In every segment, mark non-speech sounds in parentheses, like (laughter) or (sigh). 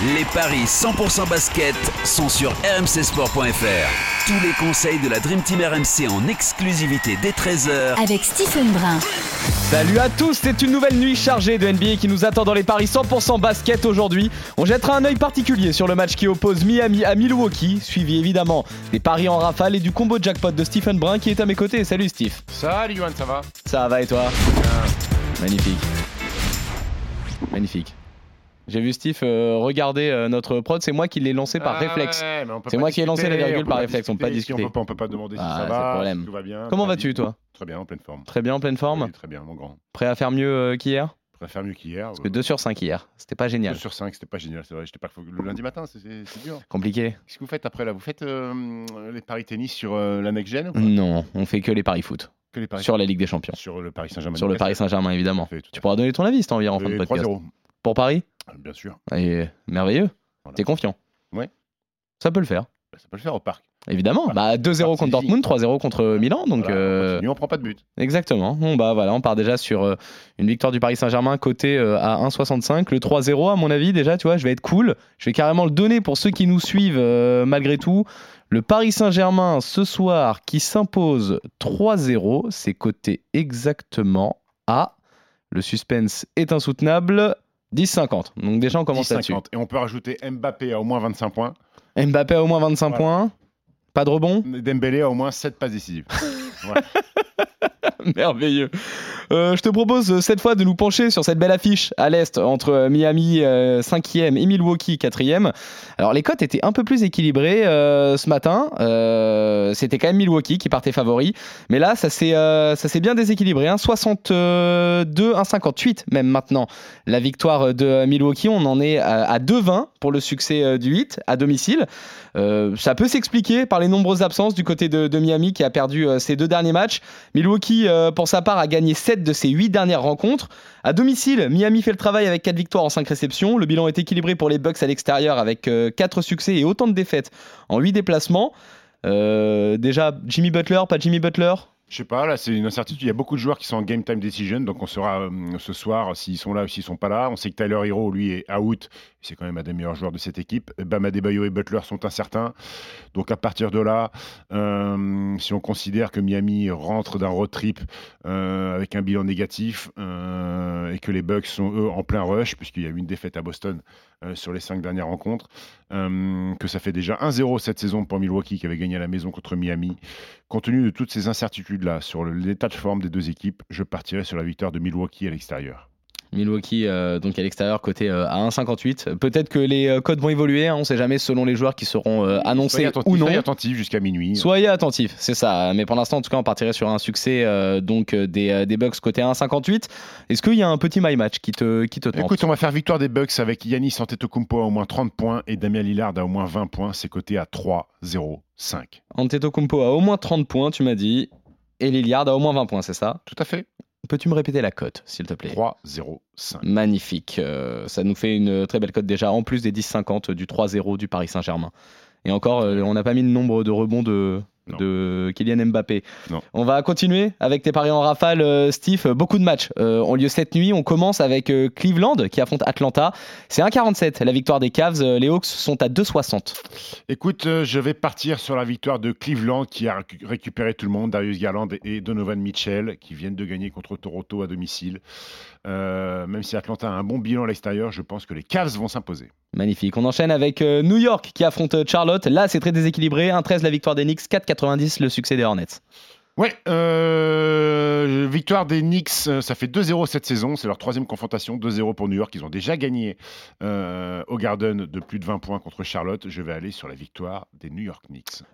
Les paris 100% basket sont sur rmcsport.fr. Tous les conseils de la Dream Team RMC en exclusivité dès 13h avec Stephen Brun. Salut à tous, c'est une nouvelle nuit chargée de NBA qui nous attend dans les paris 100% basket aujourd'hui. On jettera un œil particulier sur le match qui oppose Miami à Milwaukee, suivi évidemment des paris en rafale et du combo jackpot de Stephen Brun qui est à mes côtés. Salut Steve. Salut Yohan, ça va? Ça va et toi? Magnifique. Magnifique. J'ai vu Steve euh, regarder euh, notre prod, c'est moi qui l'ai lancé par Ah réflexe. ouais, C'est moi qui ai lancé la virgule par réflexe, on peut pas discuter. On peut on peut pas demander si Ah, ça va, problème. si tout va bien. Comment vas-tu toi Très bien, en pleine forme. Très bien, en pleine forme Oui, très bien, mon grand. Prêt à faire mieux euh, qu'hier Prêt à faire mieux qu'hier. Parce que 2 sur 5 hier, c'était pas génial. 2 sur 5, c'était pas génial, c'est vrai. Pas le lundi matin, c'est dur. Compliqué Qu'est-ce que vous faites après là? Vous faites les paris tennis sur la next gen ou Non, on fait que les paris foot. Que les paris Sur la Ligue des Champions. sur le Paris Saint-Germain. Sur le Paris Saint-Germain, évidemment. Tu pourras donner ton avis si t'as envie en fin de podcast. 3-0, Pour Paris bien sûr. Et merveilleux. Voilà. T'es confiant Ouais. Ça peut le faire. Bah, Ça peut le faire au parc. Évidemment. Voilà. Bah 2-0 contre Dortmund, 3-0 contre Milan. Donc Voilà, on euh, continue, on prend pas de but. exactement. Bon bah voilà, on part déjà sur euh, une victoire du Paris Saint-Germain côté euh, à 1,65. Le 3-0 à mon avis déjà, tu vois, je vais être cool. Je vais carrément le donner pour ceux qui nous suivent euh, malgré tout. Le Paris Saint-Germain ce soir qui s'impose 3-0, c'est coté exactement à le suspense est insoutenable 10-50. Donc déjà on commence là-dessus. 10-50. Et on peut rajouter Mbappé à au moins 25 points. Mbappé a au moins 25 Voilà. points. Pas de rebond? Dembélé a au moins 7 passes décisives. (laughs) (laughs) Merveilleux. Euh, je te propose euh, cette fois de nous pencher sur cette belle affiche à l'Est entre euh, Miami euh, 5e et Milwaukee 4e. Alors les cotes étaient un peu plus équilibrées ce matin. C'était quand même Milwaukee qui partait favori. Mais là, ça s'est bien déséquilibré. Hein. 62, 1,58 même maintenant. La victoire de Milwaukee, on en est à, à 2,20 pour le succès du 8 à domicile. Ça peut s'expliquer par les nombreuses absences du côté de, de Miami qui a perdu ses deux derniers matchs. Milwaukee, pour sa part, a gagné 7 de ses 8 dernières rencontres. À domicile, Miami fait le travail avec 4 victoires en 5 réceptions. Le bilan est équilibré pour les Bucks à l'extérieur avec 4 succès et autant de défaites en 8 déplacements. Euh, déjà, Jimmy Butler, pas Jimmy Butler? Je sais pas, là c'est une incertitude. Il y a beaucoup de joueurs qui sont en game time decision, donc on saura euh, ce soir s'ils sont là ou s'ils sont pas là. On sait que Tyler Hero, lui, est out. C'est quand même un des meilleurs joueurs de cette équipe. Bam Adebayo et Butler sont incertains. Donc à partir de là, euh, si on considère que Miami rentre d'un road trip euh, avec un bilan négatif euh, et que les Bucks sont eux en plein rush, puisqu'il y a eu une défaite à Boston euh, sur les cinq dernières rencontres, euh, que ça fait déjà 1-0 cette saison pour Milwaukee qui avait gagné à la maison contre Miami. Compte tenu de toutes ces incertitudes-là sur l'état de forme des deux équipes, je partirai sur la victoire de Milwaukee à l'extérieur. Milwaukee, euh, donc à l'extérieur, côté euh, à 1,58. Peut-être que les euh, codes vont évoluer, hein, on ne sait jamais selon les joueurs qui seront annoncés Soyez ou non. soyez attentifs jusqu'à minuit. Soyez attentifs, c'est ça. Mais pour l'instant, en tout cas, on partirait sur un succès donc des, des Bucks côté 1,58. Est-ce qu'il y a un petit my match qui te, qui te tente? Écoute, on va faire victoire des Bucks avec Yanis Antetokounmpo à au moins 30 points et Damien Lillard à au moins 20 points. C'est coté à 3-0-5. Antetokounmpo a au moins 30 points, tu m'as dit. Et Lillard a au moins 20 points, c'est ça? Tout à fait. Peux-tu me répéter la cote, s'il te plaît? 3-0-5. Magnifique. Euh, ça nous fait une très belle cote déjà, en plus des 10,50 du 3-0 du Paris Saint-Germain. Et encore, euh, on n'a pas mis le nombre de rebonds de, Non. de Kylian Mbappé. Non. On va continuer avec tes paris en rafale, euh, Steve. Beaucoup de matchs euh, ont lieu cette nuit. On commence avec euh, Cleveland qui affronte Atlanta. C'est 1,47 la victoire des Cavs. Les Hawks sont à 2,60. Écoute, je vais partir sur la victoire de Cleveland qui a récu- récupéré tout le monde, Darius Garland et Donovan Mitchell, qui viennent de gagner contre Toronto à domicile. Euh, même si Atlanta a un bon bilan à l'extérieur, je pense que les Cavs vont s'imposer. Magnifique. On enchaîne avec New York qui affronte Charlotte. Là, c'est très déséquilibré. 1,13 la victoire des Knicks, 4,90 le succès des Hornets. Ouais, euh, victoire des Knicks, euh, ça fait 2-0 cette saison, c'est leur troisième confrontation, 2-0 pour New York, ils ont déjà gagné euh, au Garden de plus de 20 points contre Charlotte, je vais aller sur la victoire des New York Knicks.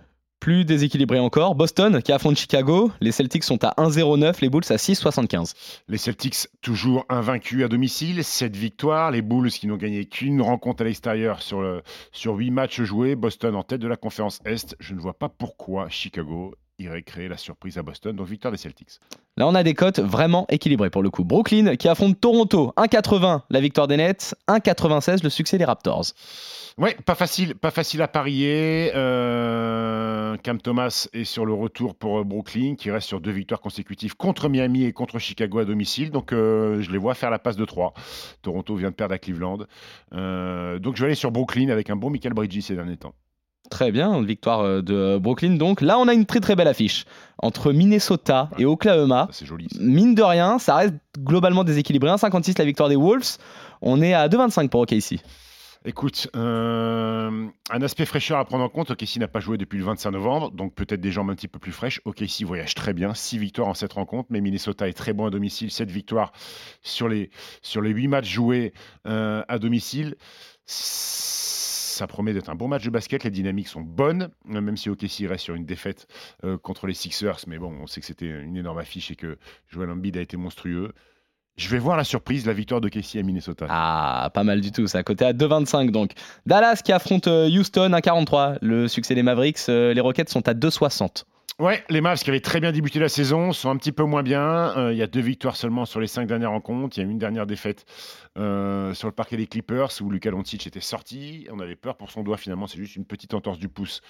Plus déséquilibré encore, Boston qui affronte Chicago. Les Celtics sont à 1,09, les Bulls à 6,75. Les Celtics toujours invaincus à domicile, 7 victoires, les Bulls qui n'ont gagné qu'une rencontre à l'extérieur sur, le- sur 8 matchs joués, Boston en tête de la conférence Est, je ne vois pas pourquoi Chicago irait créer la surprise à Boston, donc victoire des Celtics. Là, on a des cotes vraiment équilibrées pour le coup. Brooklyn qui affronte Toronto, 1,80 la victoire des Nets, 1,96 le succès des Raptors. Ouais, pas facile, pas facile à parier. Euh, Cam Thomas est sur le retour pour euh, Brooklyn, qui reste sur deux victoires consécutives contre Miami et contre Chicago à domicile. Donc, euh, je les vois faire la passe de 3. Toronto vient de perdre à Cleveland. Euh, donc, je vais aller sur Brooklyn avec un bon Michael Bridges ces derniers temps. Très bien, victoire euh, de Brooklyn. Donc là, on a une très très belle affiche entre Minnesota et Oklahoma. C'est joli. ça. Mine de rien, ça reste globalement déséquilibré. 1,56 la victoire des Wolves. On est à 2,25 pour OKC. Écoute, euh, un aspect fraîcheur à prendre en compte. OKC n'a pas joué depuis le 25 novembre, donc peut-être des jambes un petit peu plus fraîches. OKC voyage très bien, 6 victoires en 7 rencontres, mais Minnesota est très bon à domicile, 7 victoires sur les, sur les 8 matchs joués euh, à domicile. Ça promet d'être un bon match de basket, les dynamiques sont bonnes, euh, même si OKC reste sur une défaite euh, contre les Sixers, mais bon, on sait que c'était une énorme affiche et que Joel Embiid a été monstrueux. Je vais voir la surprise, la victoire de à Minnesota. Ah, pas mal du tout. À côté à 2,25 donc. Dallas qui affronte euh, Houston à 43. Le succès des Mavericks. les Rockets sont à 2,60. Ouais, les Mavs qui avaient très bien débuté la saison sont un petit peu moins bien. Euh, Il y a deux victoires seulement sur les cinq dernières rencontres. Il y a une dernière défaite euh, sur le parquet des Clippers où Luka Doncic était sorti. On avait peur pour son doigt. Finalement, c'est juste une petite entorse du pouce.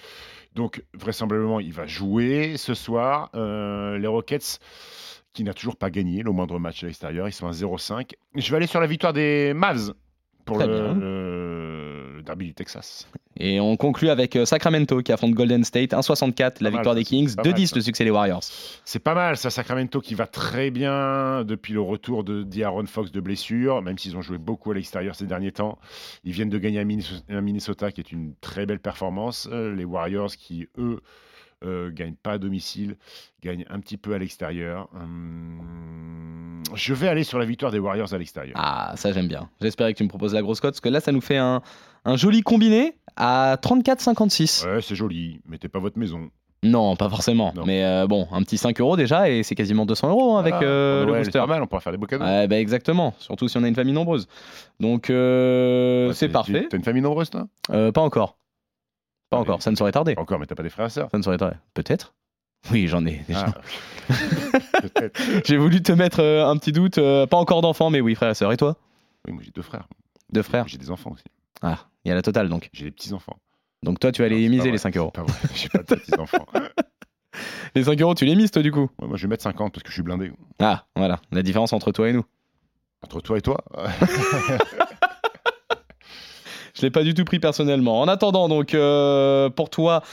Donc, vraisemblablement, il va jouer ce soir. Euh, les Rockets qui n'a toujours pas gagné le moindre match à l'extérieur. Ils sont à 0-5. Je vais aller sur la victoire des Mavs pour le derby du Texas. Et on conclut avec euh, Sacramento qui affronte Golden State. 1,64 la victoire des Kings. pas mal, 2,10 ça. le succès des Warriors. C'est pas mal, ça, Sacramento qui va très bien depuis le retour de d'Aaron Fox de blessure, même s'ils ont joué beaucoup à l'extérieur ces derniers temps. Ils viennent de gagner à Minnesota, qui est une très belle performance. Euh, les Warriors qui, eux, euh, gagnent pas à domicile, gagnent un petit peu à l'extérieur. Hum, je vais aller sur la victoire des Warriors à l'extérieur. Ah, ça j'aime bien. J'espérais que tu me proposes la grosse cote parce que là, ça nous fait un, un joli combiné à 34,56. Ouais, c'est joli, mettez pas votre maison. Non, pas forcément. Non. Mais euh, bon, un petit 5 euros déjà et c'est quasiment 200 euros hein, avec Voilà, euh, pour le booster. C'est pas mal, on pourra faire des beaux cadeaux. Ouais, bah exactement, surtout si on a une famille nombreuse. Donc euh, Ouais, c'est parfait. T'as une famille nombreuse, toi? Euh, pas encore. Pas Ouais, encore, ça ne saurait tarder. Pas encore, mais t'as pas des frères et sœurs? Ça ne saurait tarder. Peut-être Oui, j'en ai déjà. Ah. (laughs) J'ai voulu te mettre un petit doute. pas encore d'enfants, mais oui, frère et sœur. Et toi? Oui, moi j'ai deux frères. Deux frères J'ai des enfants aussi. Ah, il y a la totale donc. J'ai des petits-enfants. Donc toi, tu vas Non, pas miser les 5 euros. c'est Pas vrai, j'ai pas de (laughs) petits-enfants. Les 5 euros, tu les mises toi du coup? Ouais, moi je vais mettre 50 parce que je suis blindé. Ah, voilà, la différence entre toi et nous. Entre toi et toi (laughs) Je l'ai pas du tout pris personnellement. En attendant, donc, euh, pour toi,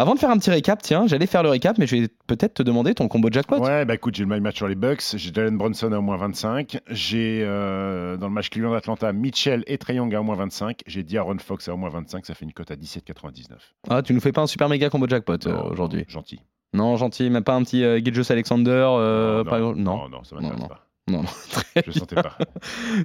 avant de faire un petit récap, tiens, j'allais faire le récap, mais je vais peut-être te demander ton combo jackpot. Ouais, bah écoute, j'ai le my match sur les Bucks. J'ai Jalen Brunson à au moins 25. J'ai euh, dans le match Cleveland-Atlanta, Mitchell et Young à au moins 25. J'ai D'Aaron Fox à au moins 25. Ça fait une cote à 17,99. Ah, tu nous fais pas un super méga combo jackpot euh, Non, aujourd'hui. Gentil. Non, gentil, même pas un petit euh, Gilgeous Alexander. euh, non, pas- non, non. non, ça Non, m'intéresse non. pas. Non, non. (laughs) Très Je le sentais pas.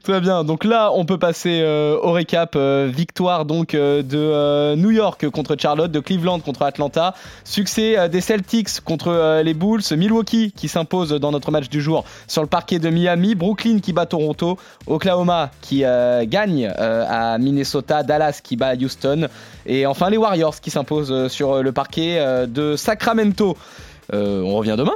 Très bien. Donc là, on peut passer euh, au récap. Euh, victoire donc euh, de euh, New York contre Charlotte, de Cleveland contre Atlanta. Succès des Celtics contre les Bulls. Milwaukee qui s'impose dans notre match du jour sur le parquet de Miami. Brooklyn qui bat Toronto. Oklahoma qui gagne à Minnesota. Dallas qui bat Houston. Et enfin les Warriors qui s'imposent sur le parquet de Sacramento. On revient demain.